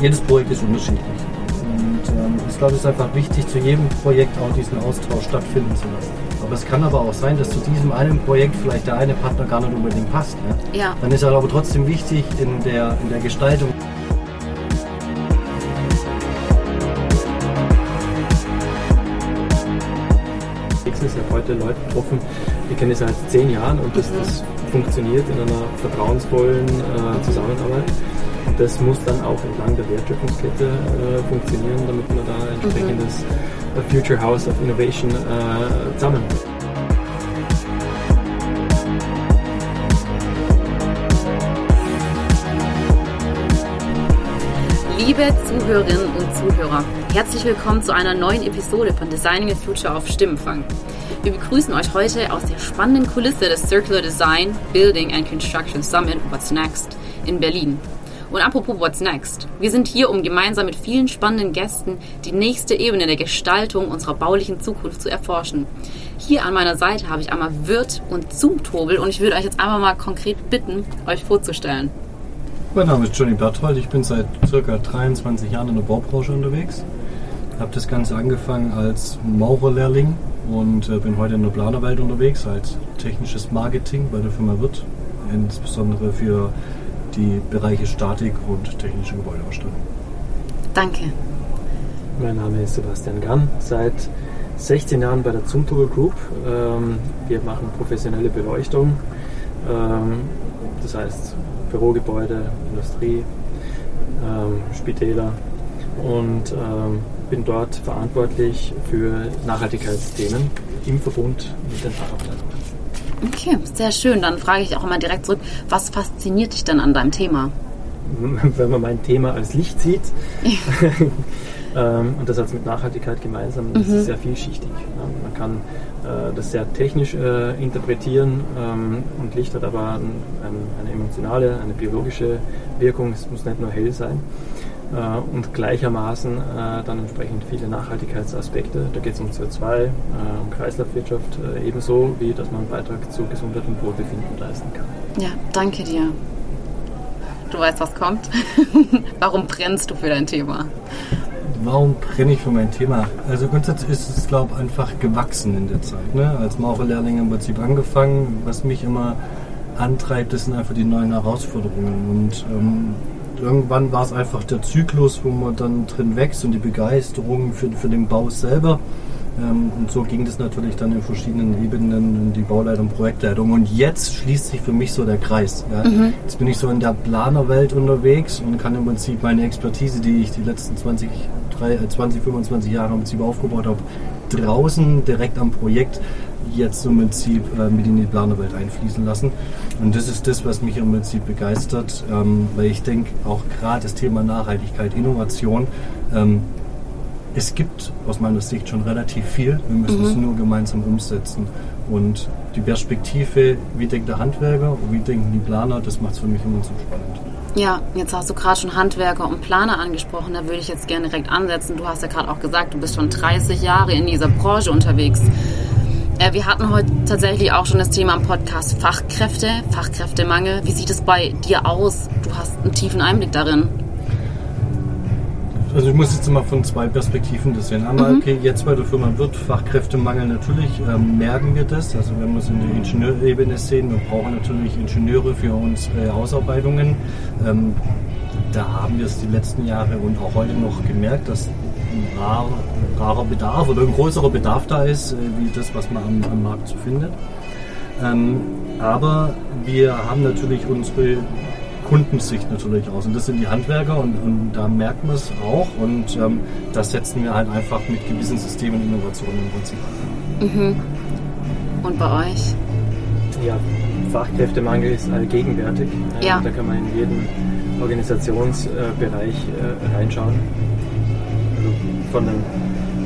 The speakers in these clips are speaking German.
jedes Projekt ist unterschiedlich. Und ähm, ich glaube, es ist einfach wichtig, zu jedem Projekt auch diesen Austausch stattfinden zu lassen. Aber es kann aber auch sein, dass zu diesem einen Projekt vielleicht der eine Partner gar nicht unbedingt passt. Ja? Ja. Dann ist er aber trotzdem wichtig in der, in der Gestaltung. Ich habe heute Leute getroffen, die kennen es seit zehn Jahren und das, das funktioniert in einer vertrauensvollen äh, Zusammenarbeit. Und das muss dann auch entlang der Wertschöpfungskette äh, funktionieren, damit man da entsprechendes äh, Future House of Innovation äh, zusammen. Liebe Zuhörerinnen und Zuhörer, herzlich willkommen zu einer neuen Episode von Designing a Future auf Stimmenfang. Wir begrüßen euch heute aus der spannenden Kulisse des Circular Design, Building and Construction Summit What's Next in Berlin. Und apropos What's Next, wir sind hier, um gemeinsam mit vielen spannenden Gästen die nächste Ebene der Gestaltung unserer baulichen Zukunft zu erforschen. Hier an meiner Seite habe ich einmal Wirt und Zoom-Tobel und ich würde euch jetzt einfach mal konkret bitten, euch vorzustellen. Mein Name ist Johnny Berthold, ich bin seit circa 23 Jahren in der Baubranche unterwegs. Habe das Ganze angefangen als Maurerlehrling und äh, bin heute in der Planerwelt unterwegs als technisches Marketing bei der Firma Wirt, insbesondere für die Bereiche Statik und technische Gebäudeausstattung. Danke. Mein Name ist Sebastian Gann, seit 16 Jahren bei der Zumtobel Group. Ähm, wir machen professionelle Beleuchtung, ähm, das heißt Bürogebäude, Industrie, ähm, Spitäler und bin dort verantwortlich für Nachhaltigkeitsthemen im Verbund mit den Fachabteilungen. Okay, sehr schön. Dann frage ich auch immer direkt zurück, was fasziniert dich denn an deinem Thema? Wenn man mein Thema als Licht sieht, ähm, und das hat mit Nachhaltigkeit gemeinsam, das ist sehr vielschichtig. Man kann äh, das sehr technisch äh, interpretieren ähm, und Licht hat aber ein, ein, eine emotionale, eine biologische Wirkung. Es muss nicht nur hell sein. Äh, und gleichermaßen äh, dann entsprechend viele Nachhaltigkeitsaspekte. Da geht es um CO2, äh, um Kreislaufwirtschaft äh, ebenso, wie dass man einen Beitrag zu Gesundheit und Wohlbefinden leisten kann. Ja, danke dir. Du weißt, was kommt. Warum brennst du für dein Thema? Warum brenne ich für mein Thema? Also grundsätzlich ist es, glaube ich, einfach gewachsen in der Zeit. Ne? Als Maurerlehrling im Prinzip angefangen. Was mich immer antreibt, das sind einfach die neuen Herausforderungen. Und ähm, irgendwann war es einfach der Zyklus, wo man dann drin wächst und die Begeisterung für, für den Bau selber. Ähm, und so ging das natürlich dann in verschiedenen Ebenen in die Bauleitung, Projektleitung. Und jetzt schließt sich für mich so der Kreis. Ja. Jetzt bin ich so in der Planerwelt unterwegs und kann im Prinzip meine Expertise, die ich die letzten 20, drei- äh, 20 25 Jahre im Prinzip aufgebaut habe, draußen direkt am Projekt jetzt im Prinzip äh, mit in die Planerwelt einfließen lassen. Und das ist das, was mich im Prinzip begeistert, ähm, weil ich denke, auch gerade das Thema Nachhaltigkeit, Innovation, ähm, es gibt aus meiner Sicht schon relativ viel. Wir müssen es nur gemeinsam umsetzen. Und die Perspektive, wie denkt der Handwerker und wie denken die Planer, das macht es für mich immer so spannend. Ja, jetzt hast du gerade schon Handwerker und Planer angesprochen. Da würde ich jetzt gerne direkt ansetzen. Du hast ja gerade auch gesagt, du bist schon 30 Jahre in dieser Branche unterwegs. Äh, wir hatten heute tatsächlich auch schon das Thema im Podcast Fachkräfte, Fachkräftemangel. Wie sieht es bei dir aus? Du hast einen tiefen Einblick darin. Also ich muss jetzt mal von zwei Perspektiven das sehen. Einmal, okay, jetzt bei der Firma wird Fachkräftemangel natürlich, ähm, merken wir das. Also wenn wir es in der Ingenieurebene sehen, wir brauchen natürlich Ingenieure für unsere Ausarbeitungen. Ähm, da haben wir es die letzten Jahre und auch heute noch gemerkt, dass ein rar, rarer Bedarf oder ein größerer Bedarf da ist, äh, wie das, was man am, am Markt so findet. Ähm, aber wir haben natürlich unsere Kundensicht natürlich aus. Und das sind die Handwerker und, und da merkt man es auch. Und ähm, das setzen wir halt einfach mit gewissen Systemen und Innovationen im Prinzip an. Und bei euch? Ja, Fachkräftemangel ist allgegenwärtig. Ja. Da kann man in jeden Organisationsbereich äh, reinschauen. Von, dem,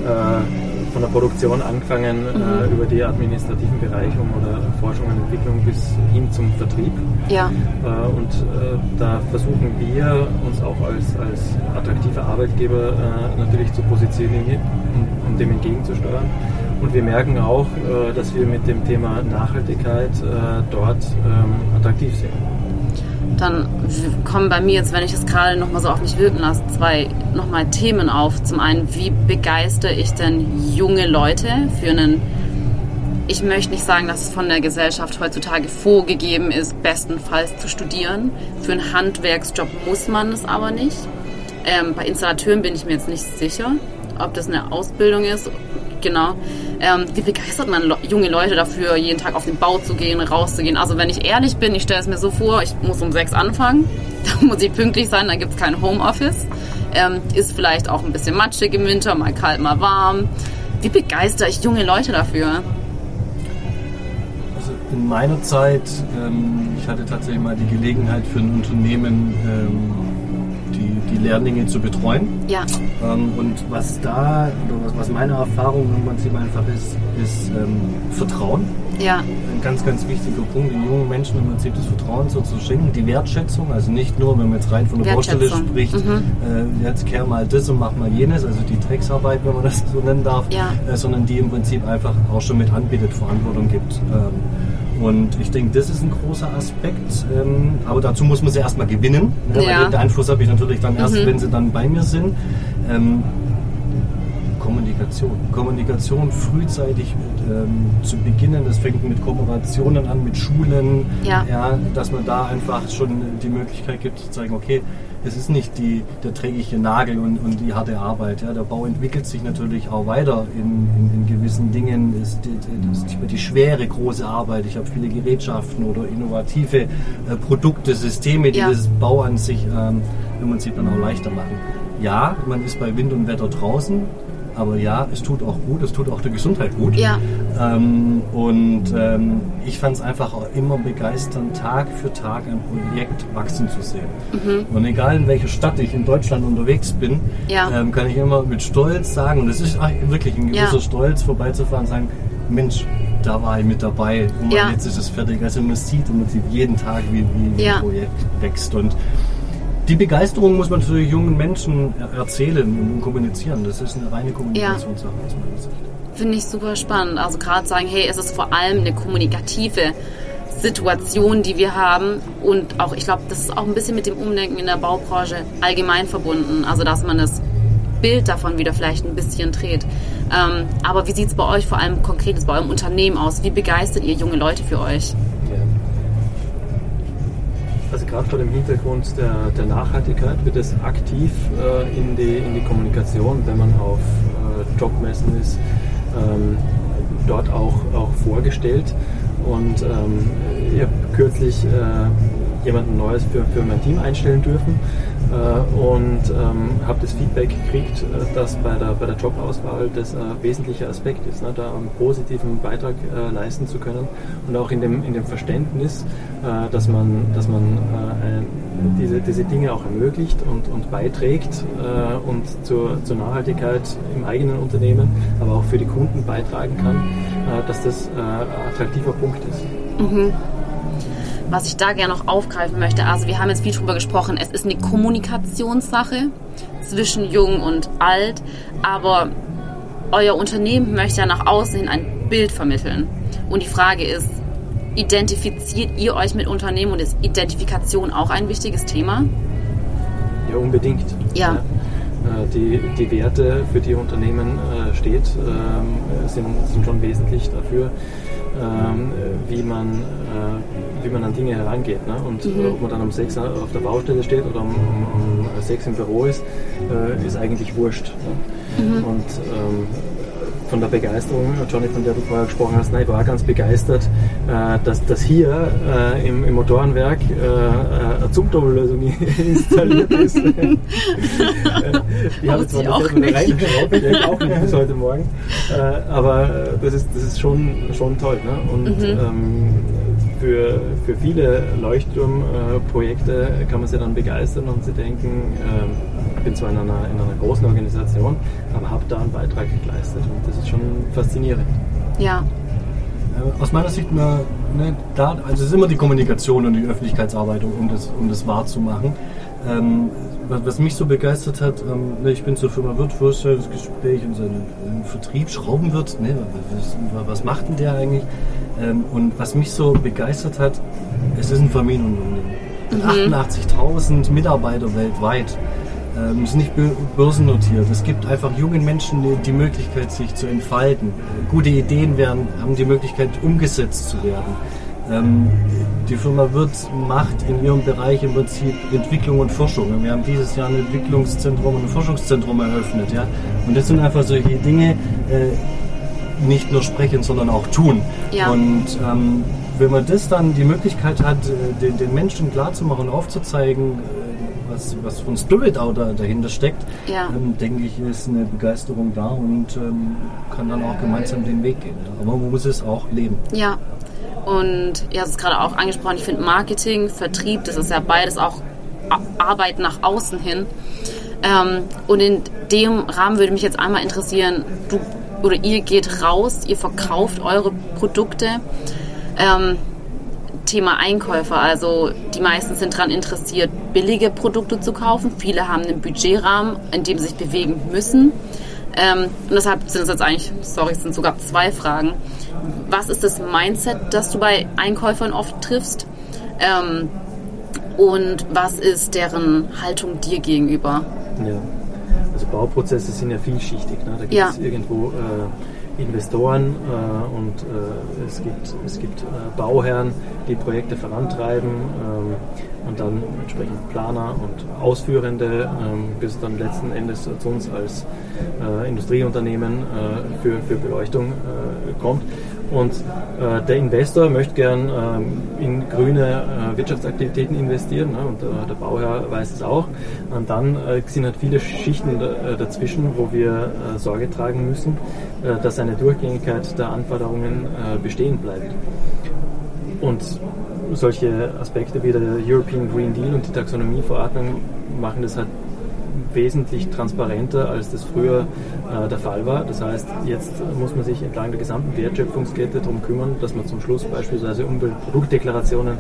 äh, von der Produktion angefangen äh, über die administrativen Bereiche oder Forschung und Entwicklung bis hin zum Vertrieb. Ja, Äh, und äh, da versuchen wir uns auch als, als attraktiver Arbeitgeber natürlich zu positionieren, um, um dem entgegenzusteuern. Und wir merken auch, dass wir mit dem Thema Nachhaltigkeit dort ähm, attraktiv sind. Dann kommen bei mir jetzt, wenn ich das gerade nochmal so auf mich wirken lasse, zwei nochmal Themen auf. Zum einen, wie begeistere ich denn junge Leute für einen ich möchte nicht sagen, dass es von der Gesellschaft heutzutage vorgegeben ist, bestenfalls zu studieren. Für einen Handwerksjob muss man es aber nicht. Ähm, bei Installateuren bin ich mir jetzt nicht sicher, ob das eine Ausbildung ist. Genau. Ähm, wie begeistert man junge Leute dafür, jeden Tag auf den Bau zu gehen, rauszugehen? Also wenn ich ehrlich bin, ich stelle es mir so vor, ich muss um sechs anfangen, dann muss ich pünktlich sein, dann gibt es kein Homeoffice. Ähm, ist vielleicht auch ein bisschen matschig im Winter, mal kalt, mal warm. Wie begeistere ich junge Leute dafür? in meiner Zeit, ähm, ich hatte tatsächlich mal die Gelegenheit für ein Unternehmen, ähm, die, Lehrlinge zu betreuen. Ja. Ähm, und was da, oder was meine Erfahrung im Prinzip einfach ist, ist ähm, Vertrauen. Ja. Ein ganz, ganz wichtiger Punkt, den jungen Menschen im Prinzip das Vertrauen so zu schenken, die Wertschätzung, also nicht nur, wenn man jetzt rein von der Baustelle spricht, mhm. äh, jetzt kehr mal das und mach mal jenes, also die Drecksarbeit, wenn man das so nennen darf, ja. äh, sondern die im Prinzip einfach auch schon mit anbietet, Verantwortung gibt. Ähm, und ich denke, das ist ein großer Aspekt. Ähm, aber dazu muss man sie erstmal gewinnen. Ne? Ja. Den Einfluss habe ich natürlich dann erst, mhm. wenn sie dann bei mir sind. Ähm, Kommunikation. Kommunikation frühzeitig ähm, zu beginnen. Das fängt mit Kooperationen an, mit Schulen. Ja. ja. Dass man da einfach schon die Möglichkeit gibt zu zeigen, okay, es ist nicht die, der trägliche Nagel und, und die harte Arbeit. Ja. Der Bau entwickelt sich natürlich auch weiter in, in, in gewissen Dingen. Es ist die, die, die, schwere, große Arbeit. Ich habe viele Gerätschaften oder innovative äh, Produkte, Systeme, die ja. das Bau an sich ähm, im Prinzip dann auch leichter machen. Ja, man ist bei Wind und Wetter draußen, aber ja, es tut auch gut, es tut auch der Gesundheit gut. Ja. Ähm, und ähm, ich fand es einfach auch immer begeisternd, Tag für Tag ein Projekt wachsen zu sehen. Mhm. Und egal in welcher Stadt ich in Deutschland unterwegs bin, ja. ähm, kann ich immer mit Stolz sagen, und es ist wirklich ein gewisser ja. Stolz, vorbeizufahren und sagen, Mensch, da war ich mit dabei und ja. jetzt ist es fertig. Also man sieht im Prinzip jeden Tag, wie, wie, wie ein Projekt wächst. Und die Begeisterung muss man natürlich jungen Menschen erzählen und kommunizieren. Das ist eine reine Kommunikationssache aus meiner Sicht. Finde ich super spannend. Also gerade sagen, hey, es ist vor allem eine kommunikative Situation, die wir haben. Und auch, ich glaube, das ist auch ein bisschen mit dem Umdenken in der Baubranche allgemein verbunden. Also dass man das Bild davon wieder vielleicht ein bisschen dreht. Ähm, aber wie sieht es bei euch vor allem konkret bei eurem Unternehmen aus? Wie begeistert ihr junge Leute für euch? Gerade vor dem Hintergrund der, der Nachhaltigkeit wird es aktiv äh, in, die, in die Kommunikation, wenn man auf äh, Jobmessen ist, ähm, dort auch, auch vorgestellt. Und ähm, ich habe kürzlich äh, jemanden Neues für, für mein Team einstellen dürfen und ähm, habe das Feedback gekriegt, äh, dass bei der, bei der Jobauswahl das ein wesentlicher Aspekt ist, ne, da einen positiven Beitrag äh, leisten zu können und auch in dem, in dem Verständnis, äh, dass man, dass man äh, diese, diese Dinge auch ermöglicht und, und beiträgt äh, und zur, zur Nachhaltigkeit im eigenen Unternehmen, aber auch für die Kunden beitragen kann, dass das ein attraktiver Punkt ist. Mhm was ich da gerne noch aufgreifen möchte, also wir haben jetzt viel drüber gesprochen, es ist eine Kommunikationssache zwischen jung und alt, aber euer Unternehmen möchte ja nach außen hin ein Bild vermitteln. Und die Frage ist, identifiziert ihr euch mit Unternehmen und ist Identifikation auch ein wichtiges Thema? Ja, unbedingt. Ja. ja. Äh, die, die Werte, für die Unternehmen äh, steht, ähm, sind, sind schon wesentlich dafür, ähm, wie, man, äh, wie man an Dinge herangeht. Ne? Und mhm. ob man dann um sechs auf der Baustelle steht oder um, um, um sechs im Büro ist, ist eigentlich wurscht. Ne? Mhm. Und ähm, von der Begeisterung, Johnny, von der du vorher gesprochen hast, nein, ich war ganz begeistert, äh, dass, dass hier äh, im, im, Motorenwerk äh, eine Zumtobellösung installiert ist. habe ich zwar auch nicht reingeraubt, ich auch nicht bis heute Morgen, aber das ist, das ist schon, schon toll. Ne? Und mhm. ähm, für, für viele Leuchtturmprojekte kann man sich dann begeistern und sie denken, äh, ich bin zwar in einer, in einer großen Organisation, aber habe da einen Beitrag geleistet und das ist schon faszinierend. Ja. Äh, aus meiner Sicht, ne, da, also es ist immer die Kommunikation und die Öffentlichkeitsarbeit, um das, um das wahrzumachen. Ähm, was, mich so begeistert hat, ähm, ne, ich bin zur Firma Wirt, Vorstellungsgespräch und so ein Vertrieb, Schraubenwirt, ne, was, was macht denn der eigentlich? Ähm, und was mich so begeistert hat, es ist ein Familienunternehmen. mit 88.000 Mitarbeiter weltweit. Ähm, ist nicht börsennotiert. Es gibt einfach jungen Menschen die, die Möglichkeit, sich zu entfalten. Gute Ideen werden, haben die Möglichkeit, umgesetzt zu werden. Ähm, die Firma wird macht in ihrem Bereich im Prinzip Entwicklung und Forschung. Wir haben dieses Jahr ein Entwicklungszentrum und ein Forschungszentrum eröffnet. Ja? Und das sind einfach solche Dinge, äh, nicht nur sprechen, sondern auch tun. Ja. Und ähm, wenn man das dann die Möglichkeit hat, äh, den, den Menschen klarzumachen und aufzuzeigen, äh, was, was von Spirit auch da, dahinter steckt, Ja. ähm, denke ich, ist eine Begeisterung da und ähm, kann dann auch gemeinsam den Weg gehen. Aber man muss es auch leben. Ja. Und ihr hast es gerade auch angesprochen, ich finde Marketing, Vertrieb, das ist ja beides auch Arbeit nach außen hin. Ähm, und in dem Rahmen würde mich jetzt einmal interessieren, du oder ihr geht raus, ihr verkauft eure Produkte. Ähm, Thema Einkäufer, also die meisten sind daran interessiert, billige Produkte zu kaufen. Viele haben einen Budgetrahmen, in dem sie sich bewegen müssen. Ähm, und deshalb sind es jetzt eigentlich, sorry, es sind sogar zwei Fragen. Was ist das Mindset, das du bei Einkäufern oft triffst? Ähm, und was ist deren Haltung dir gegenüber? Ja. Bauprozesse sind ja vielschichtig. Ne? Da gibt Ja. es irgendwo äh, Investoren äh, und äh, es gibt, es gibt äh, Bauherren, die Projekte vorantreiben ähm, und dann entsprechend Planer und Ausführende, ähm, bis dann letzten Endes zu uns als äh, Industrieunternehmen äh, für, für Beleuchtung kommt. Und äh, der Investor möchte gern ähm, in grüne äh, Wirtschaftsaktivitäten investieren ne? und äh, der Bauherr weiß es auch. Und dann äh, sind halt viele Schichten äh, dazwischen, wo wir äh, Sorge tragen müssen, dass eine Durchgängigkeit der Anforderungen bestehen bleibt. Und solche Aspekte wie der European Green Deal und die Taxonomieverordnung machen das halt wesentlich transparenter, als das früher äh, der Fall war. Das heißt, jetzt muss man sich entlang der gesamten Wertschöpfungskette darum kümmern, dass man zum Schluss beispielsweise Umweltproduktdeklarationen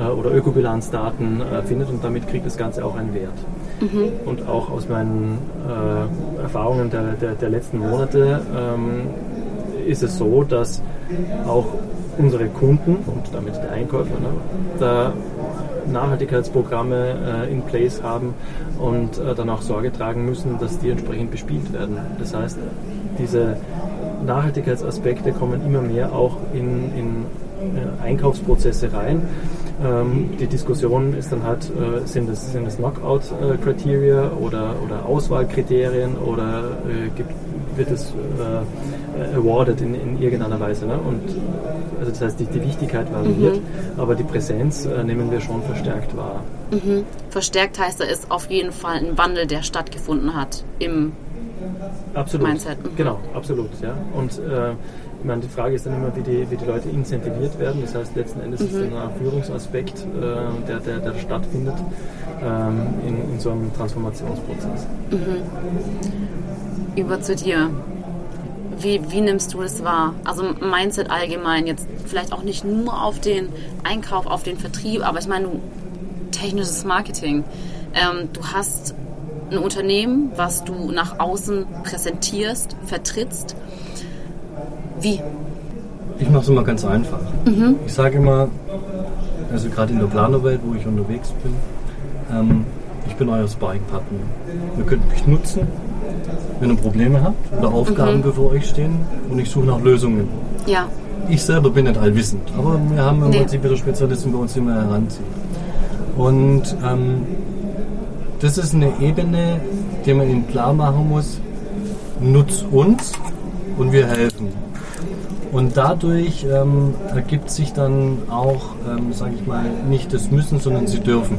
äh, oder Ökobilanzdaten äh, findet und damit kriegt das Ganze auch einen Wert. Und auch aus meinen äh, Erfahrungen der, der, der letzten Monate ähm, ist es so, dass auch unsere Kunden und damit der Einkäufer ne, da Nachhaltigkeitsprogramme äh, in place haben und äh, dann auch Sorge tragen müssen, dass die entsprechend bespielt werden. Das heißt, diese Nachhaltigkeitsaspekte kommen immer mehr auch in, in äh, Einkaufsprozesse rein. Ähm, die Diskussion ist dann halt, äh, sind es, sind es Knockout-Criteria oder, oder Auswahlkriterien oder äh, gibt, wird es äh, awarded in, in irgendeiner Weise. Ne? Und also das heißt, die, die Wichtigkeit variiert, aber die Präsenz äh, nehmen wir schon verstärkt wahr. Verstärkt heißt, da ist auf jeden Fall ein Wandel, der stattgefunden hat im Absolut. Mindset, mhm. Genau, absolut. Ja. Und äh, ich meine, die Frage ist dann immer, wie die, wie die Leute incentiviert werden. Das heißt, letzten Endes ist es Mhm. ein Führungsaspekt, äh, der, der, der stattfindet ähm, in, in so einem Transformationsprozess. über zu dir. Wie, wie nimmst du das wahr? Also Mindset allgemein, jetzt vielleicht auch nicht nur auf den Einkauf, auf den Vertrieb, aber ich meine, du- technisches Marketing. Ähm, du hast ein Unternehmen, was du nach außen präsentierst, vertrittst. Wie? Ich mache es immer ganz einfach. Ich sage immer, also gerade in der Planerwelt, wo ich unterwegs bin, ähm, ich bin euer Sparring-Partner. Ihr könnt mich nutzen, wenn ihr Probleme habt oder Aufgaben bevor euch stehen und ich suche nach Lösungen. Ja, Ich selber bin nicht allwissend, aber wir haben im Nee. Prinzip wieder Spezialisten bei uns, die wir heranziehen. Und ähm, das ist eine Ebene, die man ihnen klar machen muss, nutz uns und wir helfen. Und dadurch ähm, ergibt sich dann auch, ähm, sage ich mal, nicht das Müssen, sondern sie dürfen.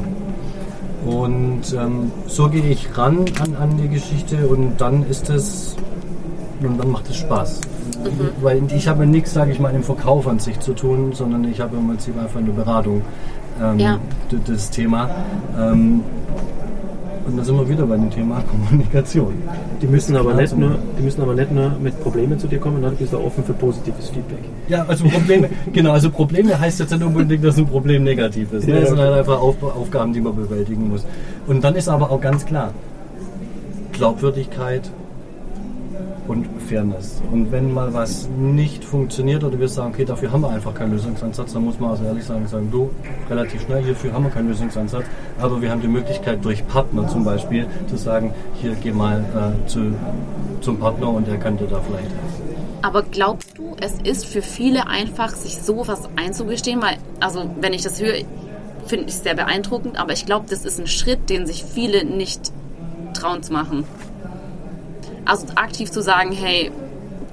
Und ähm, so gehe ich ran an, an die Geschichte und dann ist es, und dann macht es Spaß. Weil ich habe nichts, sage ich mal, im Verkauf an sich zu tun, sondern ich habe im Prinzip einfach eine Beratung, ähm, Ja. das Thema. Ähm, und da sind wir wieder bei dem Thema Kommunikation. Die müssen aber nicht nur, die müssen aber nicht nur mit Problemen zu dir kommen, sondern du bist auch offen für positives Feedback. Ja, also Probleme, genau, also Probleme heißt jetzt nicht unbedingt, dass ein Problem negativ ist. Ne? Ja, Das sind okay. halt einfach Auf, Aufgaben, die man bewältigen muss. Und dann ist aber auch ganz klar, Glaubwürdigkeit und Fairness. Und wenn mal was nicht funktioniert oder wir sagen, okay, dafür haben wir einfach keinen Lösungsansatz, dann muss man also ehrlich sagen, sagen, du, relativ schnell, hierfür haben wir keinen Lösungsansatz, aber wir haben die Möglichkeit durch Partner zum Beispiel zu sagen, hier geh mal äh, zu, zum Partner und der kann dir da vielleicht helfen. Aber glaubst du, es ist für viele einfach, sich sowas einzugestehen? Weil, also, wenn ich das höre, finde ich es sehr beeindruckend, aber ich glaube, das ist ein Schritt, den sich viele nicht trauen zu machen. Also aktiv zu sagen, hey,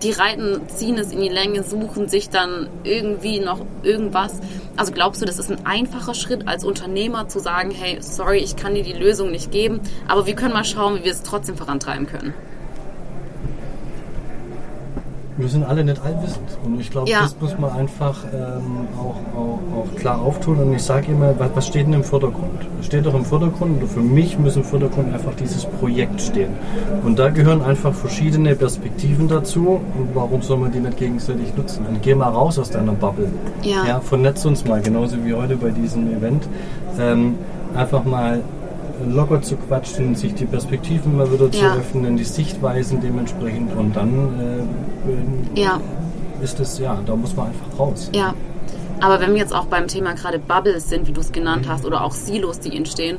die reiten, ziehen es in die Länge, suchen sich dann irgendwie noch irgendwas. Also glaubst du, das ist ein einfacher Schritt als Unternehmer zu sagen, hey, sorry, ich kann dir die Lösung nicht geben, aber wir können mal schauen, wie wir es trotzdem vorantreiben können wir sind alle nicht allwissend. Und ich glaube, ja. das muss man einfach ähm, auch, auch, auch, klar auftun. Und ich sage immer, was, was, steht denn im Vordergrund? Steht doch im Vordergrund, oder für mich muss im Vordergrund einfach dieses Projekt stehen. Und da gehören einfach verschiedene Perspektiven dazu. Und warum soll man die nicht gegenseitig nutzen? Und geh mal raus aus deiner Bubble. Ja. ja vernetz uns mal, genauso wie heute bei diesem Event. Ähm, einfach mal locker zu quatschen, sich die Perspektiven mal wieder zu ja. öffnen, die Sichtweisen dementsprechend und dann äh, ja. ist es, ja, da muss man einfach raus. Ja, aber wenn wir jetzt auch beim Thema gerade Bubbles sind, wie du es genannt hast, oder auch Silos, die entstehen,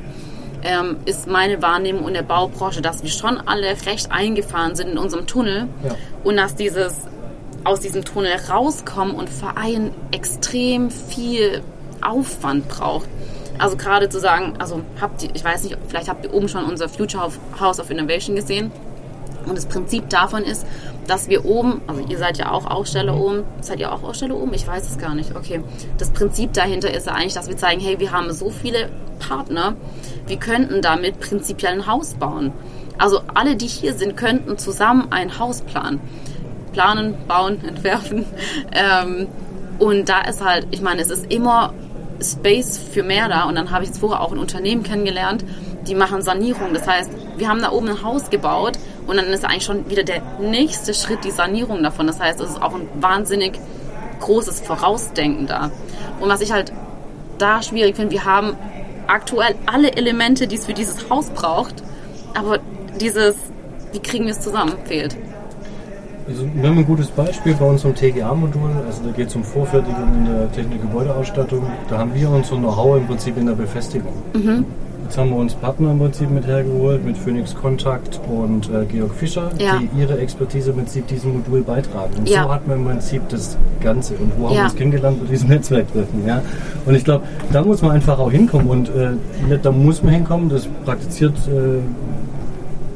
ähm, ist meine Wahrnehmung in der Baubranche, dass wir schon alle recht eingefahren sind in unserem Tunnel ja. und dass dieses aus diesem Tunnel rauskommen und Verein extrem viel Aufwand braucht. Also gerade zu sagen, also habt ihr, ich weiß nicht, vielleicht habt ihr oben schon unser Future House of Innovation gesehen. Und das Prinzip davon ist, dass wir oben, also ihr seid ja auch Aussteller oben, seid ihr auch Aussteller oben? Ich weiß es gar nicht. Okay. Das Prinzip dahinter ist ja eigentlich, dass wir zeigen, hey, wir haben so viele Partner, wir könnten damit prinzipiell ein Haus bauen. Also alle, die hier sind, könnten zusammen ein Haus planen. Planen, bauen, entwerfen. Ähm, und da ist halt, ich meine, es ist immer Space für mehr da. Und dann habe ich jetzt vorher auch ein Unternehmen kennengelernt, die machen Sanierung. Das heißt, wir haben da oben ein Haus gebaut und dann ist eigentlich schon wieder der nächste Schritt die Sanierung davon. Das heißt, es ist auch ein wahnsinnig großes Vorausdenken da. Und was ich halt da schwierig finde, wir haben aktuell alle Elemente, die es für dieses Haus braucht, aber dieses, wie kriegen wir es zusammen, fehlt. Also wir haben ein gutes Beispiel bei unserem TGA-Modul, also da geht es um Vorfertigung in der Technik-Gebäudeausstattung. Da haben wir unser Know-how im Prinzip in der Befestigung. Mhm. Jetzt haben wir uns Partner im Prinzip mit hergeholt, mit Phoenix Contact und äh, Georg Fischer, ja. die ihre Expertise im Prinzip diesem Modul beitragen. Und ja. so hat man im Prinzip das Ganze. Und wo haben wir uns kennengelernt? Bei diesem Netzwerktreffen. Ja? Und ich glaube, da muss man einfach auch hinkommen. Und äh, da muss man hinkommen, das praktiziert äh,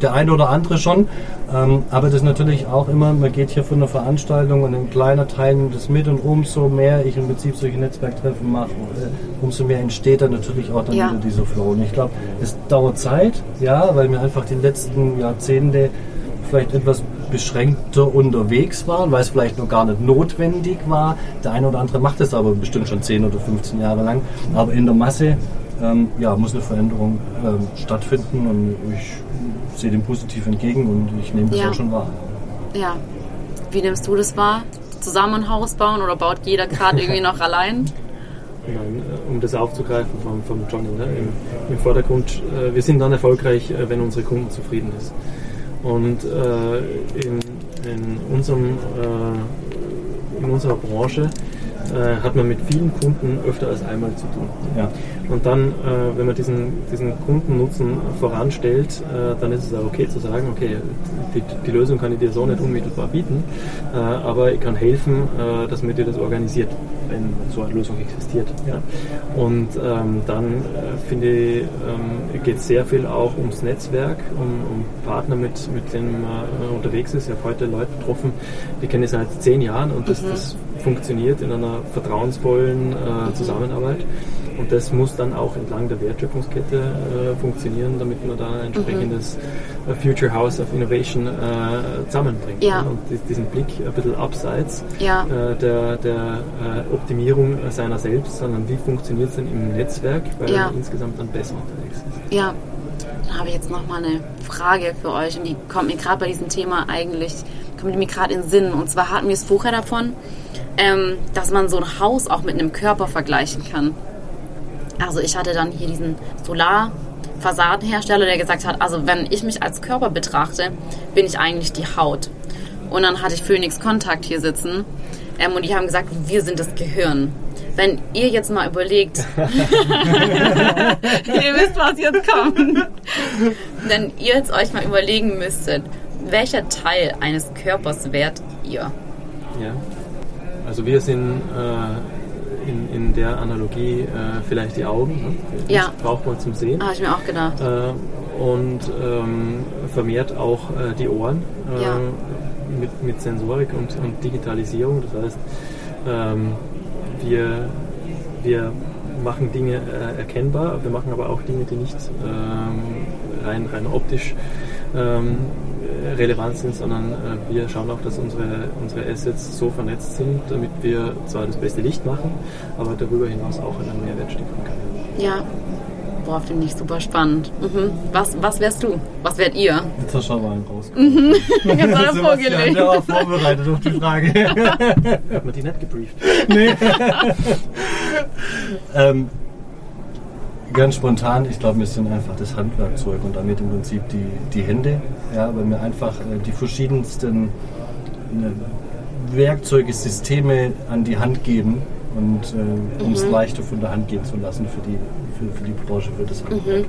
der eine oder andere schon. Ähm, aber das ist natürlich auch immer, man geht hier von einer Veranstaltung und in kleiner teilen das mit und umso mehr ich im Prinzip solche Netzwerktreffen mache, äh, umso mehr entsteht dann natürlich auch dann ja. wieder dieser Flow. Und ich glaube, es dauert Zeit, ja, weil wir einfach die letzten Jahrzehnte vielleicht etwas beschränkter unterwegs waren, weil es vielleicht noch gar nicht notwendig war. Der eine oder andere macht es aber bestimmt schon 10 oder 15 Jahre lang. Aber in der Masse ähm, ja, muss eine Veränderung ähm, stattfinden und ich sehe dem positiv entgegen und ich nehme das ja. auch schon wahr. Ja. Wie nimmst du das wahr? Zusammen ein Haus bauen oder baut jeder gerade irgendwie noch allein? Nein, um das aufzugreifen vom, vom Johnny, ne? Im, Im, Vordergrund, äh, wir sind dann erfolgreich, äh, wenn unsere Kunden zufrieden sind. Und äh, in, in, unserem, äh, in unserer Branche äh, hat man mit vielen Kunden öfter als einmal zu tun. Ja. Und dann, äh, wenn man diesen, diesen Kundennutzen voranstellt, äh, dann ist es auch okay zu sagen, okay, die, die, Lösung kann ich dir so nicht unmittelbar bieten, äh, aber ich kann helfen, äh, dass man dir das organisiert, wenn so eine Lösung existiert. Ja. Und ähm, dann äh, finde ich, ähm, geht es sehr viel auch ums Netzwerk, um, um Partner, mit, mit denen man unterwegs ist. Ich habe heute Leute getroffen, die kenne ich seit zehn Jahren und das, mhm. das funktioniert in einer vertrauensvollen äh, Zusammenarbeit. Und das muss dann auch entlang der Wertschöpfungskette äh, funktionieren, damit man da ein entsprechendes mhm. Future House of Innovation äh, zusammenbringt. Ja. Und diesen Blick ein bisschen abseits ja. äh, der, der äh, Optimierung seiner selbst, sondern wie funktioniert es denn im Netzwerk, weil ja. man insgesamt dann besser unterwegs ist. Ja, da habe ich jetzt nochmal eine Frage für euch und die kommt mir gerade bei diesem Thema eigentlich, kommt mir gerade in den Sinn. Und zwar hatten wir es vorher davon, ähm, dass man so ein Haus auch mit einem Körper vergleichen kann. Also ich hatte dann hier diesen Solarfassadenhersteller, der gesagt hat, also wenn ich mich als Körper betrachte, bin ich eigentlich die Haut. Und dann hatte ich Phoenix Kontakt hier sitzen ähm, und die haben gesagt, wir sind das Gehirn. Wenn ihr jetzt mal überlegt, ihr wisst, was jetzt kommt, wenn ihr jetzt euch mal überlegen müsstet, welcher Teil eines Körpers wärt ihr? Ja. Also wir sind äh, in, in der Analogie äh, vielleicht die Augen. Ne? Ja. Braucht man zum Sehen. Habe ich mir auch gedacht. Äh, und ähm, vermehrt auch äh, die Ohren äh, Ja. mit, mit Sensorik und, und Digitalisierung. Das heißt, ähm, wir, wir machen Dinge äh, erkennbar, wir machen aber auch Dinge, die nicht ähm, rein, rein optisch ähm, relevant sind, sondern äh, wir schauen auch, dass unsere, unsere Assets so vernetzt sind, damit wir zwar das beste Licht machen, aber darüber hinaus auch einen Mehrwert stiften können. Ja. Boah, finde ich super spannend. Mhm. Was, was wärst du? Was wärt ihr? Jetzt hast du aber einen raus. Ganz alle Sebastian, vorgelegt. der war vorbereitet auf die Frage. Hat man die nicht gebrieft? ähm, ganz spontan, ich glaube, wir sind einfach das Handwerkzeug und damit im Prinzip die, die Hände, ja, weil wir einfach äh, die verschiedensten äh, Werkzeuge, Systeme an die Hand geben und äh, um es leichter von der Hand gehen zu lassen für die, für, für die Branche, für das Handwerk.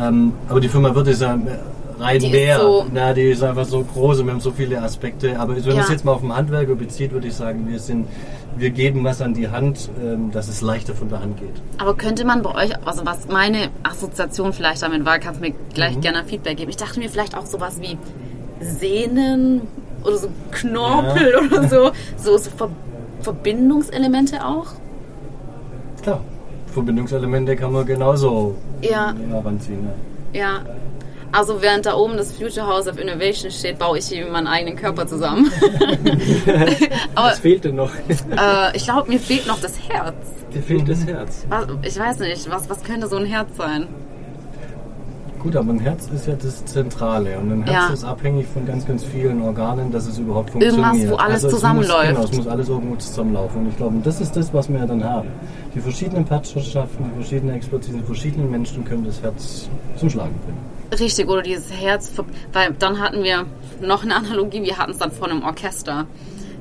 Ähm, aber die Firma wird es ja rein Die ist mehr. so- Na, die ist einfach so groß und wir haben so viele Aspekte. Aber wenn man Ja. es jetzt mal auf den Handwerker bezieht, würde ich sagen, wir sind, wir geben was an die Hand, ähm, dass es leichter von der Hand geht. Aber könnte man bei euch, also was meine Assoziation vielleicht damit war, kannst du mir gleich gerne Feedback geben. Ich dachte mir vielleicht auch sowas wie Sehnen oder so Knorpel oder so. So, so Ver Verbindungselemente auch. Klar. Verbindungselemente kann man genauso Ja. heranziehen. Ja. Ja. Also während da oben das Future House of Innovation steht, baue ich hier meinen eigenen Körper zusammen. Aber Was fehlt denn noch? äh, ich glaube, mir fehlt noch das Herz. Dir fehlt das Herz. Was, ich weiß nicht, was, was könnte so ein Herz sein? Gut, aber ein Herz ist ja das Zentrale und ein Herz Ja. ist abhängig von ganz, ganz vielen Organen, dass es überhaupt funktioniert. Irgendwas, wo alles es zusammenläuft. Muss, genau, es muss alles irgendwo zusammenlaufen und ich glaube, das ist das, was wir dann haben. Die verschiedenen Partnerschaften, die verschiedenen Expertisen, die verschiedenen Menschen können das Herz zum Schlagen bringen. Richtig, oder dieses Herz, weil dann hatten wir noch eine Analogie, wir hatten es dann vor einem Orchester,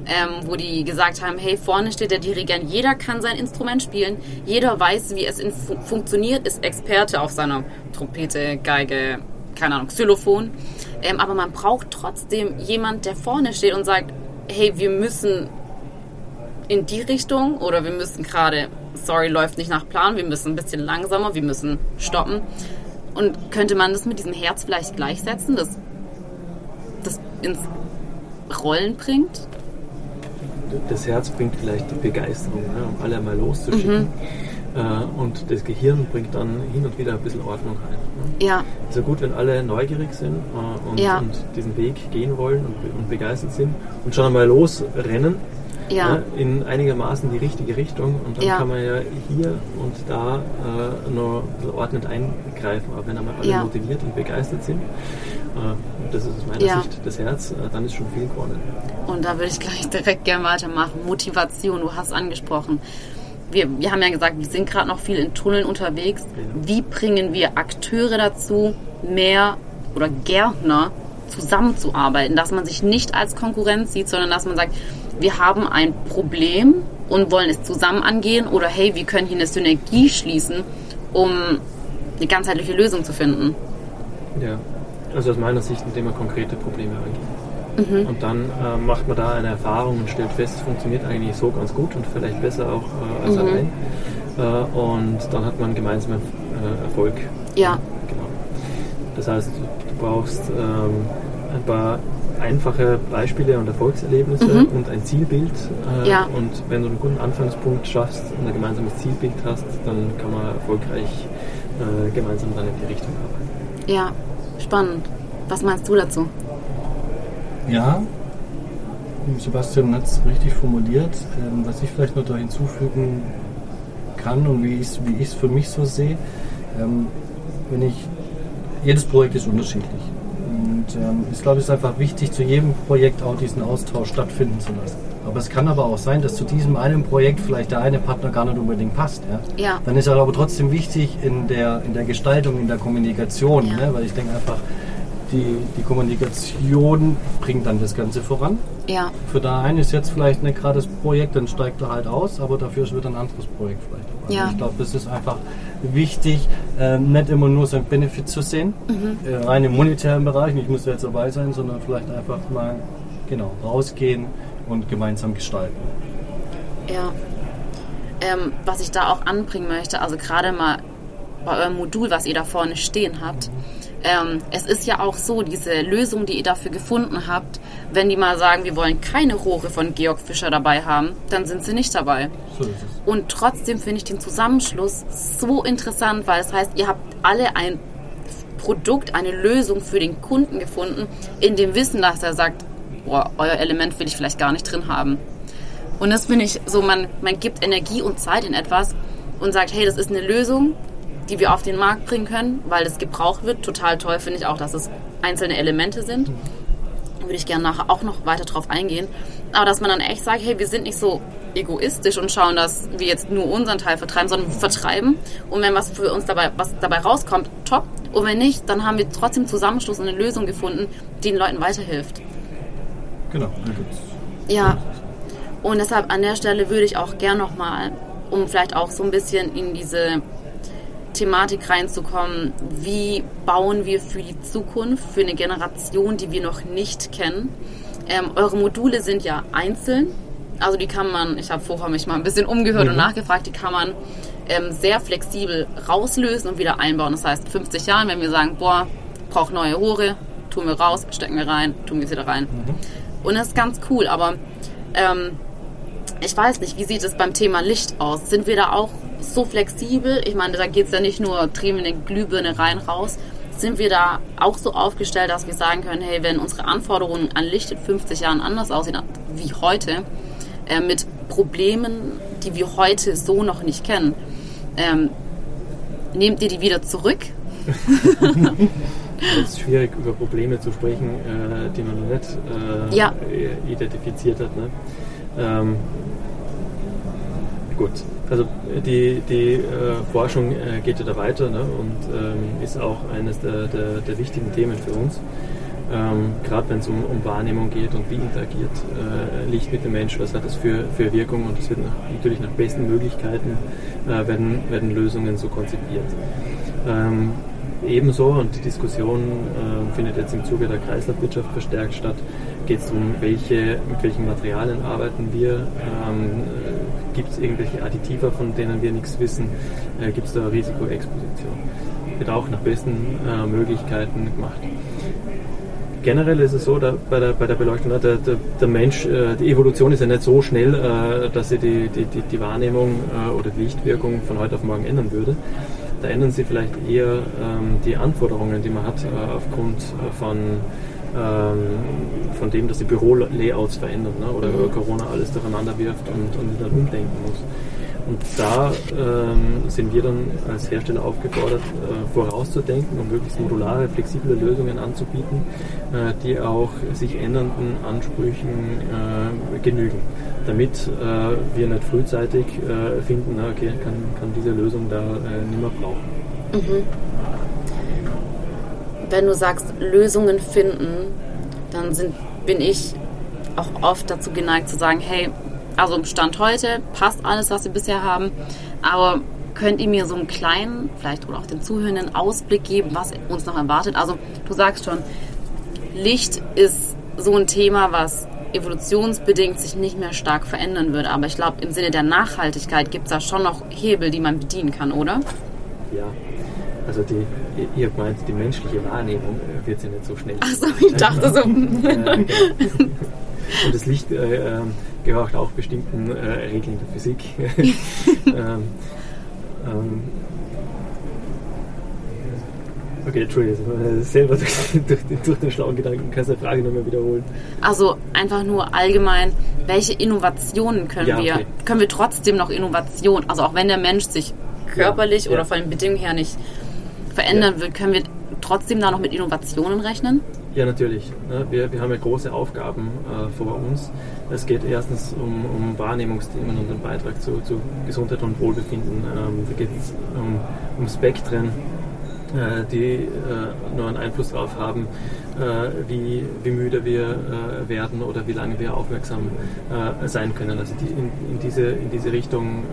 ähm, wo die gesagt haben, hey, vorne steht der Dirigent, jeder kann sein Instrument spielen, jeder weiß, wie es fu funktioniert, ist Experte auf seiner Trompete, Geige, keine Ahnung, Xylophon, ähm, aber man braucht trotzdem jemand, der vorne steht und sagt, hey, wir müssen in die Richtung oder wir müssen gerade, sorry, läuft nicht nach Plan, wir müssen ein bisschen langsamer, wir müssen stoppen. Und könnte man das mit diesem Herz vielleicht gleichsetzen, das, das ins Rollen bringt? Das Herz bringt vielleicht die Begeisterung, ne, um alle mal loszuschicken. Mhm. Äh, und das Gehirn bringt dann hin und wieder ein bisschen Ordnung rein. Ne? Ja, ist ja gut, wenn alle neugierig sind äh, und, Ja. und diesen Weg gehen wollen und, und begeistert sind und schon einmal losrennen ja, ne, in einigermaßen die richtige Richtung und dann Ja. kann man ja hier und da äh, noch ordnend eingreifen. Aber wenn einmal alle Ja. motiviert und begeistert sind, äh, das ist aus meiner. Sicht das Herz, äh, dann ist schon viel gewonnen. und da würde ich gleich direkt gerne weitermachen. Motivation, du hast angesprochen. Wir, wir haben ja gesagt, wir sind gerade noch viel in Tunneln unterwegs. Wie bringen wir Akteure dazu, mehr oder Gärtner zusammenzuarbeiten, dass man sich nicht als Konkurrenz sieht, sondern dass man sagt, wir haben ein Problem und wollen es zusammen angehen oder hey, wir können hier eine Synergie schließen, um eine ganzheitliche Lösung zu finden. Ja, also aus meiner Sicht, indem man konkrete Probleme angeht. Mhm. Und dann äh, macht man da eine Erfahrung und stellt fest, es funktioniert eigentlich so ganz gut und vielleicht besser auch äh, als Mhm. allein. Äh, und dann hat man gemeinsam äh, Erfolg. Ja, Genau. Das heißt, du brauchst ähm, ein paar einfache Beispiele und Erfolgserlebnisse und ein Zielbild. Äh, Mhm. Ja. Und wenn du einen guten Anfangspunkt schaffst und ein gemeinsames Zielbild hast, dann kann man erfolgreich äh, gemeinsam dann in die Richtung arbeiten. ja, spannend. Was meinst du dazu? Ja, Sebastian hat es richtig formuliert. Ähm, was ich vielleicht noch da hinzufügen kann und wie ich es wie ich's für mich so sehe, ähm, wenn ich, jedes Projekt ist unterschiedlich. Und ähm, ich glaube, es ist einfach wichtig, zu jedem Projekt auch diesen Austausch stattfinden zu lassen. Aber es kann aber auch sein, dass zu diesem einen Projekt vielleicht der eine Partner gar nicht unbedingt passt. Ja? Ja. Dann ist er aber trotzdem wichtig in der, in der Gestaltung, in der Kommunikation, Ja. ne? weil ich denke einfach, die, die Kommunikation bringt dann das Ganze voran. Ja. Für den einen ist jetzt vielleicht nicht gerade das Projekt, dann steigt er halt aus, aber dafür wird ein anderes Projekt vielleicht. Also Ja. Ich glaube, das ist einfach wichtig, äh, nicht immer nur sein Benefit zu sehen, äh, rein im monetären Bereich, nicht muss jetzt dabei sein, sondern vielleicht einfach mal genau rausgehen und gemeinsam gestalten. Ja. Ähm, was ich da auch anbringen möchte, also gerade mal bei eurem Modul, was ihr da vorne stehen habt, ähm, es ist ja auch so, diese Lösung, die ihr dafür gefunden habt, wenn die mal sagen, wir wollen keine Rohre von Georg Fischer dabei haben, dann sind sie nicht dabei. So ist es. Und trotzdem finde ich den Zusammenschluss so interessant, weil es heißt, ihr habt alle ein Produkt, eine Lösung für den Kunden gefunden, in dem Wissen, dass er sagt, boah, euer Element will ich vielleicht gar nicht drin haben. Und das finde ich so, man, man gibt Energie und Zeit in etwas und sagt, hey, das ist eine Lösung, die wir auf den Markt bringen können, weil es gebraucht wird. Total toll finde ich auch, dass es einzelne Elemente sind. Da würde ich gerne nachher auch noch weiter drauf eingehen. Aber dass man dann echt sagt, hey, wir sind nicht so egoistisch und schauen, dass wir jetzt nur unseren Teil vertreiben, sondern vertreiben. Und wenn was für uns dabei, was dabei rauskommt, top. Und wenn nicht, dann haben wir trotzdem Zusammenschluss und eine Lösung gefunden, die den Leuten weiterhilft. Genau. Ja. Und deshalb an der Stelle würde ich auch gern nochmal, um vielleicht auch so ein bisschen in diese Thematik reinzukommen, wie bauen wir für die Zukunft, für eine Generation, die wir noch nicht kennen. Ähm, eure Module sind ja einzeln, also die kann man, ich habe vorher mich mal ein bisschen umgehört und nachgefragt, die kann man ähm, sehr flexibel rauslösen und wieder einbauen. Das heißt, 50 Jahren, wenn wir sagen, boah, braucht neue Rohre, tun wir raus, stecken wir rein, tun wir wieder rein. Und das ist ganz cool, aber ähm, ich weiß nicht, wie sieht es beim Thema Licht aus? Sind wir da auch so flexibel? Ich meine, da geht es ja nicht nur, drehen wir eine Glühbirne rein, raus. Sind wir da auch so aufgestellt, dass wir sagen können, hey, wenn unsere Anforderungen an Licht in 50 Jahren anders aussehen wie heute, äh, mit Problemen, die wir heute so noch nicht kennen, ähm, nehmt ihr die wieder zurück? Es ist schwierig, über Probleme zu sprechen, äh, die man noch nicht äh, Ja. identifiziert hat. Ne? Ähm, gut, also die, die äh, Forschung äh, geht ja da weiter ne? und ähm, ist auch eines der, der, der wichtigen Themen für uns. Ähm, Gerade wenn es um, um Wahrnehmung geht und wie interagiert äh, Licht mit dem Mensch, was hat das für, für Wirkung und es wird nach, natürlich nach besten Möglichkeiten äh, werden, werden Lösungen so konzipiert. Ähm, ebenso, und die Diskussion äh, findet jetzt im Zuge der Kreislaufwirtschaft verstärkt statt, geht es darum, welche, mit welchen Materialien arbeiten wir, ähm, gibt es irgendwelche Additiva, von denen wir nichts wissen, äh, gibt es da Risikoexposition. Wird auch nach besten äh, Möglichkeiten gemacht. Generell ist es so, da, bei, der, bei der Beleuchtung, ne, der, der, der Mensch, äh, die Evolution ist ja nicht so schnell, äh, dass sie die, die, die, die Wahrnehmung äh, oder die Lichtwirkung von heute auf morgen ändern würde. Da ändern sie vielleicht eher ähm, die Anforderungen, die man hat, äh, aufgrund äh, von, ähm, von dem, dass die Bürolayouts verändern ne? oder Corona alles durcheinander wirft und, und dann umdenken muss. Und da ähm, sind wir dann als Hersteller aufgefordert, äh, vorauszudenken und möglichst modulare, flexible Lösungen anzubieten, äh, die auch sich ändernden Ansprüchen äh, genügen, damit äh, wir nicht frühzeitig äh, finden, na, okay, kann, kann diese Lösung da äh, nicht mehr brauchen. Wenn du sagst, Lösungen finden, dann sind, bin ich auch oft dazu geneigt zu sagen, hey, also im Stand heute passt alles, was wir bisher haben, aber könnt ihr mir so einen kleinen, vielleicht oder auch den Zuhörenden Ausblick geben, was uns noch erwartet? Also du sagst schon, Licht ist so ein Thema, was evolutionsbedingt sich nicht mehr stark verändern würde. Aber ich glaube, im Sinne der Nachhaltigkeit gibt es da schon noch Hebel, die man bedienen kann, oder? Ja, also die, ihr- gemeint, die menschliche Wahrnehmung wird ja nicht so schnell. Achso, ich dachte so. Äh, genau. Und das Licht äh, ähm, gehorcht auch bestimmten äh, Regeln der Physik. ähm, ähm, okay, Entschuldigung, selber durch, durch, den schlauen Gedanken kannst du die Frage nochmal wiederholen. Also einfach nur allgemein, welche Innovationen können Ja, wir, okay. können wir trotzdem noch Innovation, also auch wenn der Mensch sich körperlich Ja, oder ja. von den Bedingungen her nicht verändern Ja. wird, können wir trotzdem da noch mit Innovationen rechnen? Ja, natürlich. Ne, Wir, wir haben ja große Aufgaben äh, vor uns. Es geht erstens um, um Wahrnehmungsthemen und den Beitrag zu, zu Gesundheit und Wohlbefinden. Ähm, da geht es um, um Spektren, die äh, nur einen Einfluss darauf haben, äh, wie, wie müde wir werden oder wie lange wir aufmerksam sein können. Also die, in, in, diese, in diese Richtung,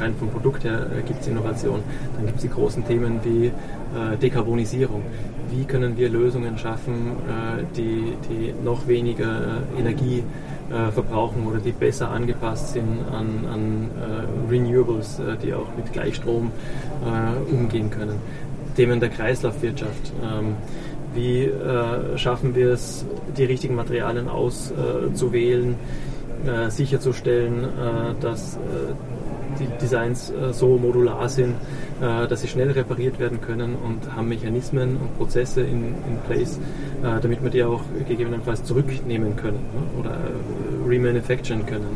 rein vom Produkt her, gibt es Innovation. Dann gibt es die großen Themen wie Dekarbonisierung. Wie können wir Lösungen schaffen, die, die noch weniger Energie verbrauchen oder die besser angepasst sind an, an Renewables, die auch mit Gleichstrom umgehen können. Themen der Kreislaufwirtschaft. Ähm, wie äh, schaffen wir es, die richtigen Materialien auszuwählen, äh, sicherzustellen, äh, dass die Designs so modular sind, dass sie schnell repariert werden können und haben Mechanismen und Prozesse in, in place, damit wir die auch gegebenenfalls zurücknehmen können ne, oder remanufacturen können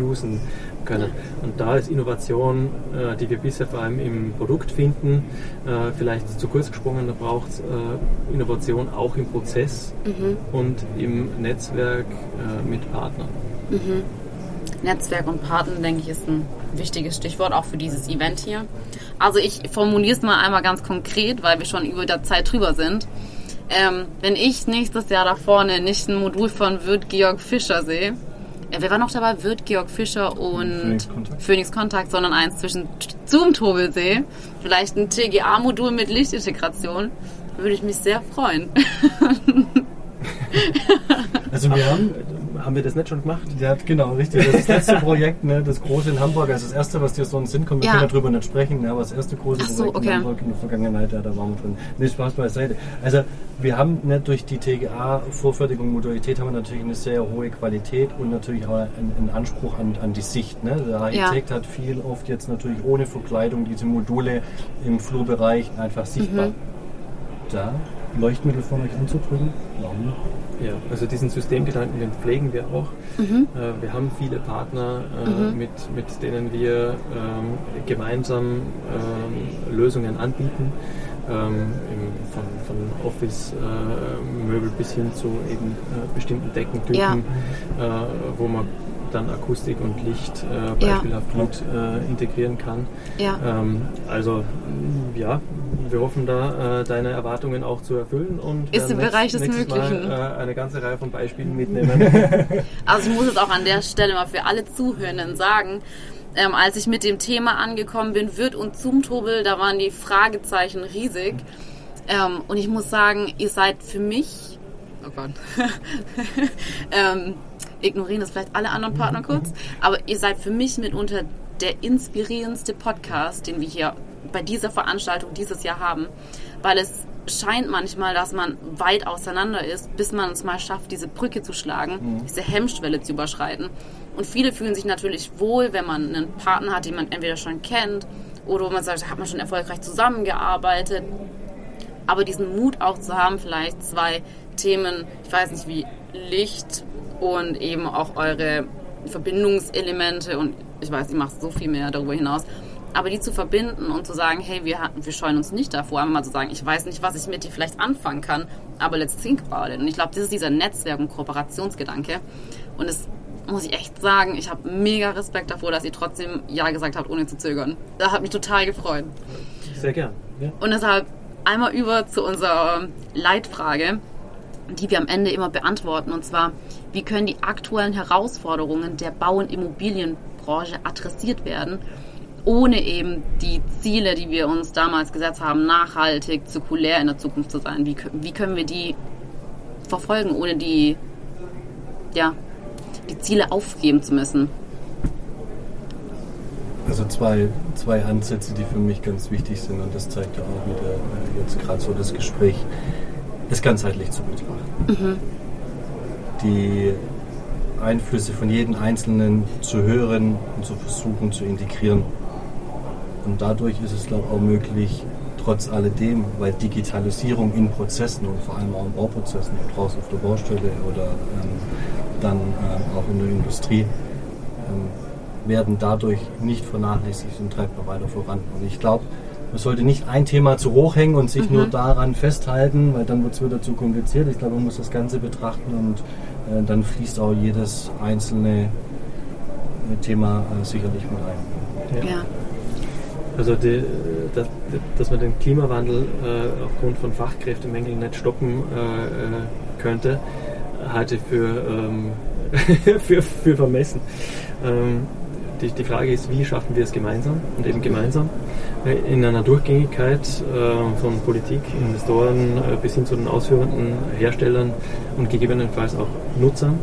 reusen können. Und da ist Innovation, äh, die wir bisher vor allem im Produkt finden, äh, vielleicht zu kurz gesprungen. Da braucht es äh, Innovation auch im Prozess mhm. und im Netzwerk äh, mit Partnern. Mhm. Netzwerk und Partner, denke ich, ist ein wichtiges Stichwort auch für dieses Event hier. Also ich formuliere es mal einmal ganz konkret, weil wir schon über der Zeit drüber sind. Ähm, wenn ich nächstes Jahr da vorne nicht ein Modul von Wirt Georg Fischer sehe, wer war noch dabei? Wirt, Georg Fischer und Phoenix Kontakt, sondern eins zwischen Zoom Tobelsee. Vielleicht ein TGA-Modul mit Lichtintegration. Würde ich mich sehr freuen. Also wir haben haben wir das nicht schon gemacht? Ja, genau, richtig. Das, ist das letzte Projekt, ne, das große in Hamburg, also das erste, was dir so in den Sinn kommt, wir ja. können darüber nicht sprechen, ne, aber das erste große so, Projekt okay. in Hamburg in der Vergangenheit, ja, da waren wir drin. Nee, Spaß beiseite. Also wir haben ne, durch die TGA-Vorfertigung Modalität haben wir natürlich eine sehr hohe Qualität und natürlich auch einen, einen Anspruch an, an die Sicht. Ne? Der Architekt ja. hat viel oft jetzt natürlich ohne Verkleidung diese Module im Flurbereich einfach sichtbar. Mhm. Da Leuchtmittel von euch anzudrücken? Warum nicht? Ja, also diesen Systemgedanken, den pflegen wir auch. Mhm. Äh, wir haben viele Partner, äh, mhm. mit, mit denen wir ähm, gemeinsam ähm, Lösungen anbieten. Ähm, von, von Office-Möbel äh, bis hin zu eben äh, bestimmten Deckentypen, ja. Äh, wo man dann Akustik und Licht äh, beispielhaft ja. gut äh, integrieren kann. Ja. Ähm, also ja, wir hoffen da, äh, deine Erwartungen auch zu erfüllen und ist im Bereich des Möglichen Mal, äh, eine ganze Reihe von Beispielen mitnehmen. also ich muss es auch an der Stelle mal für alle Zuhörenden sagen. Ähm, als ich mit dem Thema angekommen bin, Wirt und Zoomtobel, da waren die Fragezeichen riesig. Ähm, und ich muss sagen, ihr seid für mich, oh Gott, ähm, ignorieren das vielleicht alle anderen Partner kurz, aber ihr seid für mich mitunter der inspirierendste Podcast, den wir hier bei dieser Veranstaltung dieses Jahr haben, weil es scheint manchmal, dass man weit auseinander ist, bis man es mal schafft, diese Brücke zu schlagen, mhm. diese Hemmschwelle zu überschreiten. Und viele fühlen sich natürlich wohl, wenn man einen Partner hat, den man entweder schon kennt oder wo man sagt, da hat man schon erfolgreich zusammengearbeitet. Aber diesen Mut auch zu haben, vielleicht zwei Themen, ich weiß nicht wie Licht und eben auch eure Verbindungselemente und ich weiß, ihr macht so viel mehr darüber hinaus, aber die zu verbinden und zu sagen, hey, wir, wir scheuen uns nicht davor, einmal zu sagen, ich weiß nicht, was ich mit dir vielleicht anfangen kann, aber let's think about it. Und ich glaube, das ist dieser Netzwerk- und Kooperationsgedanke. Und es muss ich echt sagen, ich habe mega Respekt davor, dass ihr trotzdem Ja gesagt habt, ohne zu zögern. Das hat mich total gefreut. Sehr gern. Ja. Und deshalb einmal über zu unserer Leitfrage, die wir am Ende immer beantworten. Und zwar, wie können die aktuellen Herausforderungen der Bau- und Immobilienbranche adressiert werden ohne eben die Ziele, die wir uns damals gesetzt haben, nachhaltig, zirkulär in der Zukunft zu sein? Wie, wie können wir die verfolgen, ohne die, ja, die Ziele aufgeben zu müssen? Also zwei, zwei Ansätze, die für mich ganz wichtig sind und das zeigt ja auch wieder äh, jetzt gerade so das Gespräch, es ganzheitlich zu betrachten. Mhm. Die Einflüsse von jedem Einzelnen zu hören und zu versuchen zu integrieren. Und dadurch ist es, glaube ich, auch möglich, trotz alledem, weil Digitalisierung in Prozessen und vor allem auch in Bauprozessen, draußen auf der Baustelle oder ähm, dann ähm, auch in der Industrie, ähm, werden dadurch nicht vernachlässigt und treibt man weiter voran. Und ich glaube, man sollte nicht ein Thema zu hoch hängen und sich mhm. nur daran festhalten, weil dann wird es wieder zu kompliziert. Ich glaube, man muss das Ganze betrachten und äh, dann fließt auch jedes einzelne äh, Thema äh, sicherlich mit ein. Ja. ja. Also die, dass, dass, man den Klimawandel äh, aufgrund von Fachkräftemängeln nicht stoppen äh, äh könnte, halte ich für, ähm, für, für vermessen. Ähm, die, die Frage ist, wie schaffen wir es gemeinsam und eben gemeinsam in einer Durchgängigkeit äh, von Politik, Investoren äh, bis hin zu den ausführenden Herstellern und gegebenenfalls auch Nutzern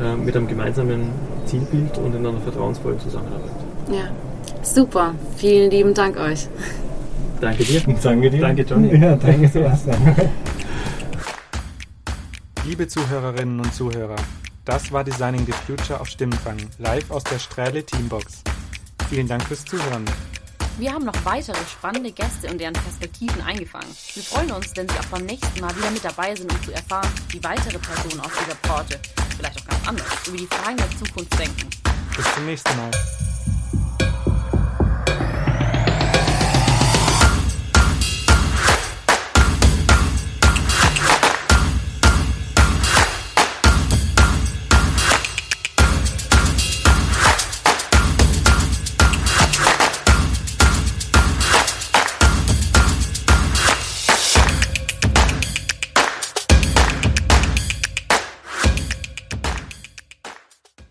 äh, mit einem gemeinsamen Zielbild und in einer vertrauensvollen Zusammenarbeit. Ja, super. Vielen lieben Dank euch. Danke dir. Danke dir. Danke, Johnny. Ja, danke, Sebastian. Liebe Zuhörerinnen und Zuhörer, das war Designing the Future auf Stimmenfang, live aus der Strähle Teambox. Vielen Dank fürs Zuhören. Wir haben noch weitere spannende Gäste und deren Perspektiven eingefangen. Wir freuen uns, wenn Sie auch beim nächsten Mal wieder mit dabei sind, um zu erfahren, wie weitere Personen aus dieser Branche, vielleicht auch ganz anders, über die Fragen der Zukunft denken. Bis zum nächsten Mal.